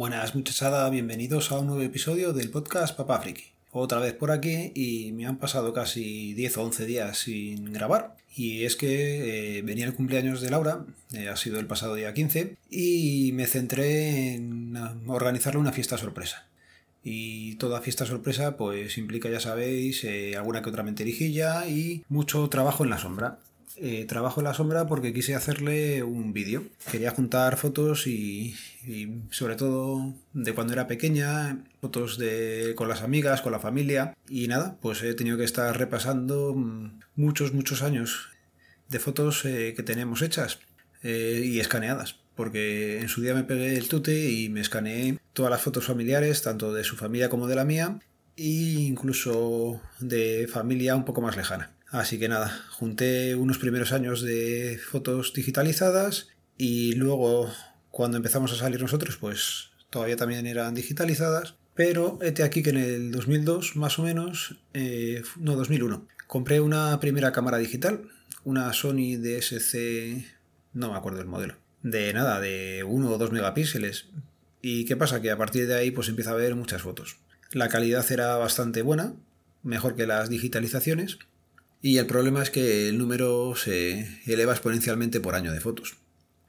Buenas muchachada, bienvenidos a un nuevo episodio del podcast Papá Friki. Otra vez por aquí y me han pasado casi 10 o 11 días sin grabar. Y es que eh, venía el cumpleaños de Laura, eh, ha sido el pasado día 15, y me centré en organizarle una fiesta sorpresa. Y toda fiesta sorpresa pues implica, ya sabéis, eh, alguna que otra menterijilla y mucho trabajo en la sombra. Eh, trabajo en la sombra porque quise hacerle un vídeo. Quería juntar fotos y, sobre todo de cuando era pequeña, fotos de con las amigas, con la familia y nada, pues he tenido que estar repasando muchos, muchos años de fotos eh, que tenemos hechas eh, y escaneadas. Porque en su día me pegué el tute y me escaneé todas las fotos familiares, tanto de su familia como de la mía, e incluso de familia un poco más lejana. Así que nada, junté unos primeros años de fotos digitalizadas y luego cuando empezamos a salir nosotros pues todavía también eran digitalizadas. Pero este aquí que en el 2002 más o menos, eh, no 2001, compré una primera cámara digital, una Sony DSC, no me acuerdo el modelo, de nada, de 1 o 2 megapíxeles. ¿Y qué pasa? Que a partir de ahí pues empieza a ver muchas fotos. La calidad era bastante buena, mejor que las digitalizaciones, y el problema es que el número se eleva exponencialmente por año de fotos.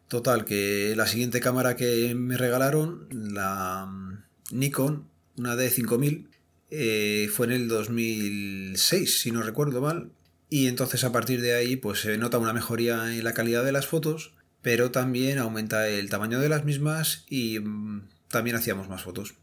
Total, que la siguiente cámara que me regalaron, la mm, Nikon, una D5000, eh, fue en el 2006, si no recuerdo mal. Y entonces a partir de ahí pues se nota una mejoría en la calidad de las fotos, pero también aumenta el tamaño de las mismas y mm, también hacíamos más fotos.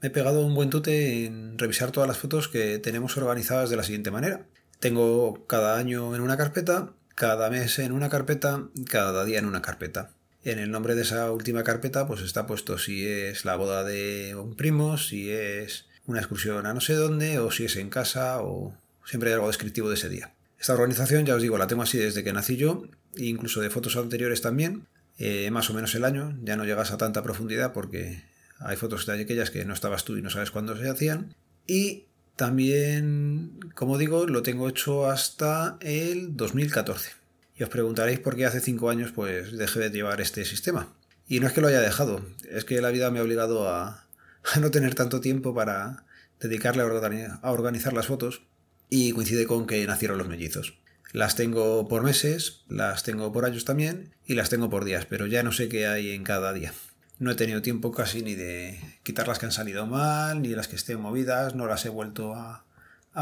Me he pegado un buen tute en revisar todas las fotos que tenemos organizadas de la siguiente manera. Tengo cada año en una carpeta, cada mes en una carpeta, cada día en una carpeta. En el nombre de esa última carpeta pues está puesto si es la boda de un primo, si es una excursión a no sé dónde, o si es en casa, o siempre hay algo descriptivo de ese día. Esta organización, ya os digo, la tengo así desde que nací yo, incluso de fotos anteriores también, eh, más o menos el año, ya no llegas a tanta profundidad porque hay fotos de aquellas que no estabas tú y no sabes cuándo se hacían. Y también, como digo, lo tengo hecho hasta el 2014. Y os preguntaréis por qué hace 5 años pues dejé de llevar este sistema. Y no es que lo haya dejado, es que la vida me ha obligado a, no tener tanto tiempo para dedicarle a, a organizar las fotos y coincide con que nacieron los mellizos. Las tengo por meses, las tengo por años también y las tengo por días, pero ya no sé qué hay en cada día. No he tenido tiempo casi ni de quitar las que han salido mal, ni las que estén movidas, no las he vuelto a,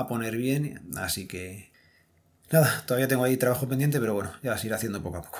poner bien, así que nada, todavía tengo ahí trabajo pendiente, pero bueno, ya se irá haciendo poco a poco.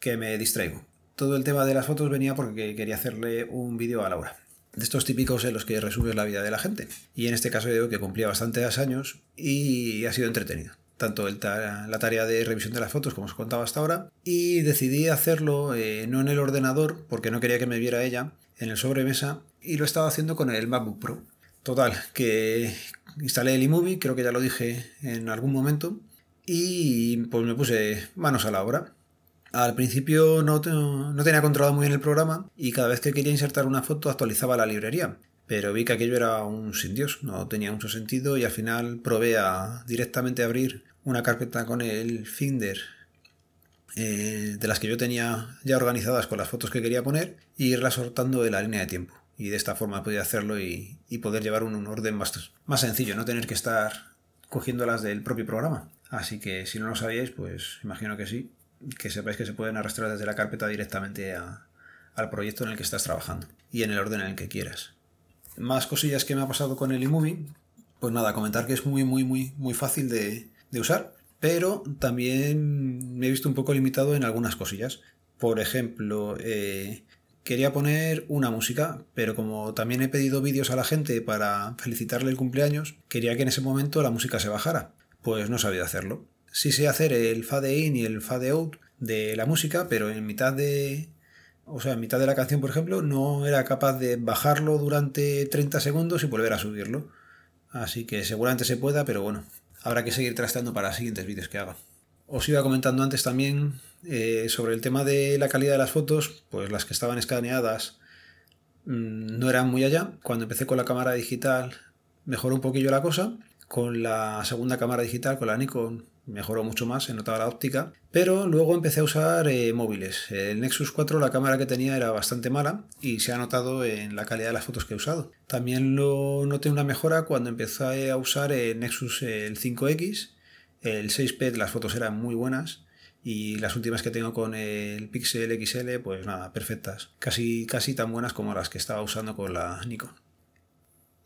Que me distraigo. Todo el tema de las fotos venía porque quería hacerle un vídeo a Laura. De estos típicos en los que resumes la vida de la gente. Y en este caso digo que cumplía bastantes años y ha sido entretenido tanto la tarea de revisión de las fotos como os contaba hasta ahora, y decidí hacerlo eh, no en el ordenador porque no quería que me viera ella, en el sobremesa, y lo estaba haciendo con el MacBook Pro. Total, que instalé el iMovie, creo que ya lo dije en algún momento, y pues me puse manos a la obra. Al principio no, no tenía controlado muy bien el programa y cada vez que quería insertar una foto actualizaba la librería pero vi que aquello era un sin Dios, no tenía mucho sentido y al final probé a directamente abrir una carpeta con el Finder eh, de las que yo tenía ya organizadas con las fotos que quería poner y irlas sortando de la línea de tiempo. Y de esta forma podía hacerlo y, poder llevar un, orden más, más sencillo, no tener que estar cogiéndolas del propio programa. Así que si no lo sabíais, pues imagino que sí, que sepáis que se pueden arrastrar desde la carpeta directamente al proyecto en el que estás trabajando y en el orden en el que quieras. Más cosillas que me ha pasado con el iMovie, pues nada, comentar que es muy, muy, muy, muy fácil de, de usar, pero también me he visto un poco limitado en algunas cosillas. Por ejemplo, eh, quería poner una música, pero como también he pedido vídeos a la gente para felicitarle el cumpleaños, quería que en ese momento la música se bajara. Pues no sabía hacerlo. Sí sé hacer el fade in y el fade out de la música, pero en mitad de. O sea, en mitad de la canción, por ejemplo, no era capaz de bajarlo durante 30 segundos y volver a subirlo. Así que seguramente se pueda, pero bueno, habrá que seguir trasteando para los siguientes vídeos que haga. Os iba comentando antes también eh, sobre el tema de la calidad de las fotos, pues las que estaban escaneadas mm, no eran muy allá. Cuando empecé con la cámara digital mejoró un poquillo la cosa. Con la segunda cámara digital, con la Nikon, mejoró mucho más, se notaba la óptica, pero luego empecé a usar eh, móviles. El Nexus 4, la cámara que tenía era bastante mala y se ha notado en la calidad de las fotos que he usado. También lo noté una mejora cuando empecé a usar el Nexus el 5X, el 6P, las fotos eran muy buenas y las últimas que tengo con el Pixel XL, pues nada, perfectas. Casi, casi tan buenas como las que estaba usando con la Nikon.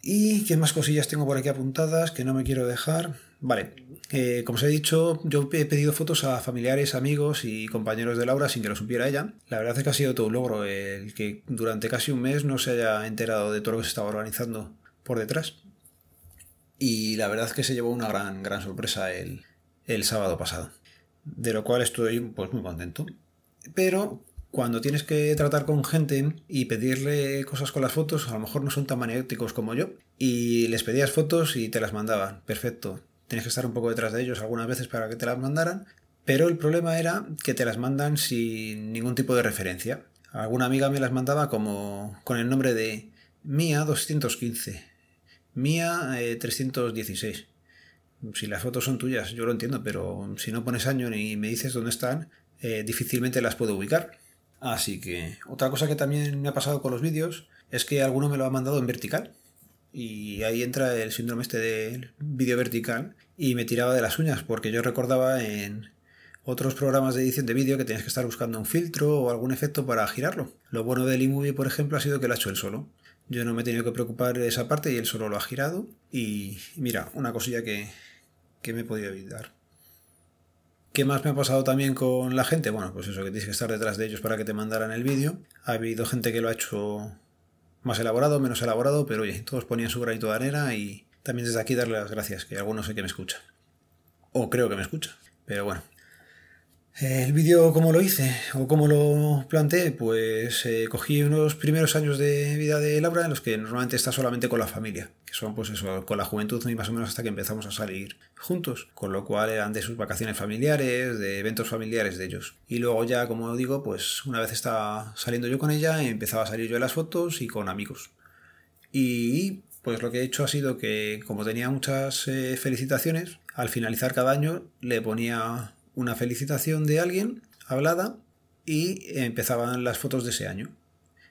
¿Y qué más cosillas tengo por aquí apuntadas que no me quiero dejar? Vale, eh, como os he dicho, yo he pedido fotos a familiares, amigos y compañeros de Laura sin que lo supiera ella. La verdad es que ha sido todo un logro el que durante casi un mes no se haya enterado de todo lo que se estaba organizando por detrás. Y la verdad es que se llevó una gran, gran sorpresa el, el sábado pasado de lo cual estoy pues, muy contento. Pero cuando tienes que tratar con gente y pedirle cosas con las fotos, a lo mejor no son tan maniáticos como yo, y les pedías fotos y te las mandaban. Perfecto. Tienes que estar un poco detrás de ellos algunas veces para que te las mandaran, pero el problema era que te las mandan sin ningún tipo de referencia. Alguna amiga me las mandaba como con el nombre de Mía 215, Mía 316 si las fotos son tuyas, yo lo entiendo, pero si no pones año ni me dices dónde están, eh, difícilmente las puedo ubicar. Así que otra cosa que también me ha pasado con los vídeos es que alguno me lo ha mandado en vertical. Y ahí entra el síndrome este del vídeo vertical y me tiraba de las uñas porque yo recordaba en otros programas de edición de vídeo que tienes que estar buscando un filtro o algún efecto para girarlo. Lo bueno del iMovie, por ejemplo, ha sido que lo ha hecho él solo. Yo no me he tenido que preocupar de esa parte y él solo lo ha girado. Y mira, una cosilla que, que me he podido evitar. ¿Qué más me ha pasado también con la gente? Bueno, pues eso, que tienes que estar detrás de ellos para que te mandaran el vídeo. Ha habido gente que lo ha hecho más elaborado, menos elaborado, pero oye, todos ponían su granito de arena y también desde aquí darle las gracias, que algunos sé que me escucha. O creo que me escucha. Pero bueno, el vídeo, ¿cómo lo hice? ¿O cómo lo planteé? Pues eh, cogí unos primeros años de vida de Laura en los que normalmente está solamente con la familia, que son pues eso, con la juventud y más o menos hasta que empezamos a salir juntos, con lo cual eran de sus vacaciones familiares, de eventos familiares de ellos. Y luego ya, como digo, pues una vez estaba saliendo yo con ella, empezaba a salir yo en las fotos y con amigos. Y pues lo que he hecho ha sido que, como tenía muchas eh, felicitaciones, al finalizar cada año le ponía una felicitación de alguien hablada y empezaban las fotos de ese año.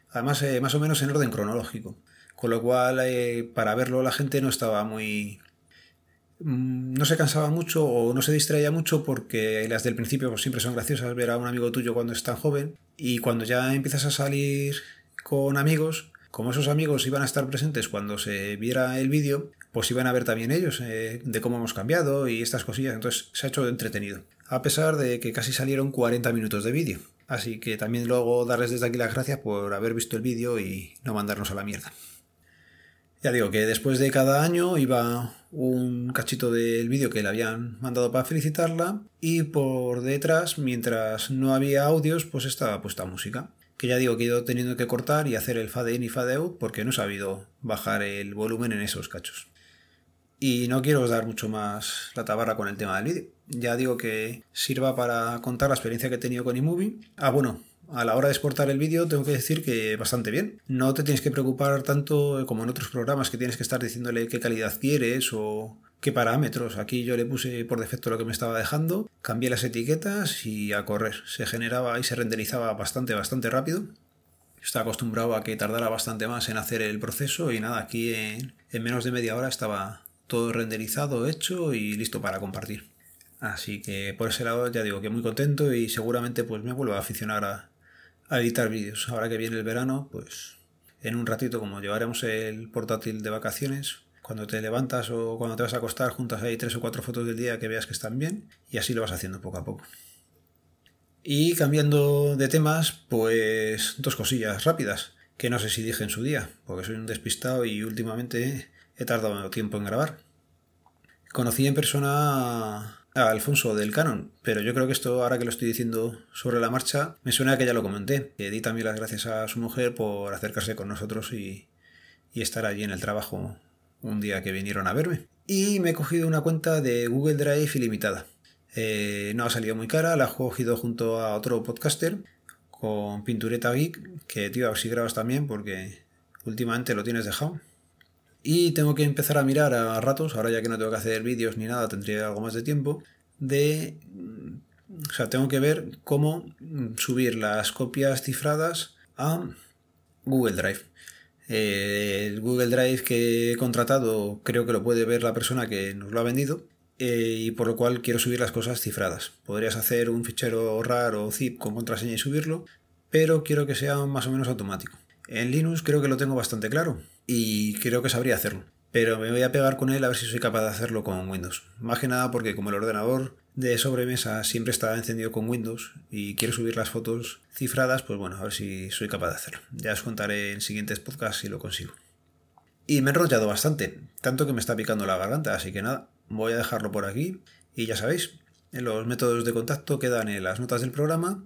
Además, eh, más o menos en orden cronológico. Con lo cual, eh, para verlo la gente no estaba muy... Mm, no se cansaba mucho o no se distraía mucho porque las del principio pues, siempre son graciosas ver a un amigo tuyo cuando es tan joven y cuando ya empiezas a salir con amigos, como esos amigos iban a estar presentes cuando se viera el vídeo, pues iban a ver también ellos eh, de cómo hemos cambiado y estas cosillas. Entonces se ha hecho entretenido a pesar de que casi salieron 40 minutos de vídeo. Así que también luego darles desde aquí las gracias por haber visto el vídeo y no mandarnos a la mierda. Ya digo que después de cada año iba un cachito del vídeo que le habían mandado para felicitarla y por detrás, mientras no había audios, pues estaba puesta música. Que ya digo que he ido teniendo que cortar y hacer el fade in y fade out porque no he sabido bajar el volumen en esos cachos. Y no quiero dar mucho más la tabarra con el tema del vídeo. Ya digo que sirva para contar la experiencia que he tenido con iMovie. Ah, bueno, a la hora de exportar el vídeo tengo que decir que bastante bien. No te tienes que preocupar tanto como en otros programas que tienes que estar diciéndole qué calidad quieres o qué parámetros. Aquí yo le puse por defecto lo que me estaba dejando, cambié las etiquetas y a correr. Se generaba y se renderizaba bastante, bastante rápido. Estaba acostumbrado a que tardara bastante más en hacer el proceso y nada, aquí en menos de media hora estaba todo renderizado, hecho y listo para compartir. Así que por ese lado ya digo que muy contento y seguramente pues me vuelvo a aficionar a, editar vídeos. Ahora que viene el verano, pues en un ratito como llevaremos el portátil de vacaciones, cuando te levantas o cuando te vas a acostar juntas ahí tres o cuatro fotos del día que veas que están bien y así lo vas haciendo poco a poco. Y cambiando de temas, pues dos cosillas rápidas que no sé si dije en su día, porque soy un despistado y últimamente he tardado tiempo en grabar. Conocí en persona a Alfonso del Canon, pero yo creo que esto, ahora que lo estoy diciendo sobre la marcha, me suena que ya lo comenté. Le di también las gracias a su mujer por acercarse con nosotros y, estar allí en el trabajo un día que vinieron a verme. Y me he cogido una cuenta de Google Drive ilimitada. Eh, no ha salido muy cara, la he cogido junto a otro podcaster con Pintureta Geek, que tío, a ver si grabas también porque últimamente lo tienes dejado. Y tengo que empezar a mirar a ratos, ahora ya que no tengo que hacer vídeos ni nada, tendría algo más de tiempo, de... O sea, tengo que ver cómo subir las copias cifradas a Google Drive. Eh, el Google Drive que he contratado creo que lo puede ver la persona que nos lo ha vendido eh, y por lo cual quiero subir las cosas cifradas. Podrías hacer un fichero RAR o zip con contraseña y subirlo, pero quiero que sea más o menos automático. En Linux creo que lo tengo bastante claro y creo que sabría hacerlo. Pero me voy a pegar con él a ver si soy capaz de hacerlo con Windows. Más que nada porque como el ordenador de sobremesa siempre está encendido con Windows y quiero subir las fotos cifradas, pues bueno, a ver si soy capaz de hacerlo. Ya os contaré en siguientes podcasts si lo consigo. Y me he enrollado bastante, tanto que me está picando la garganta, así que nada, voy a dejarlo por aquí y ya sabéis, los métodos de contacto quedan en las notas del programa.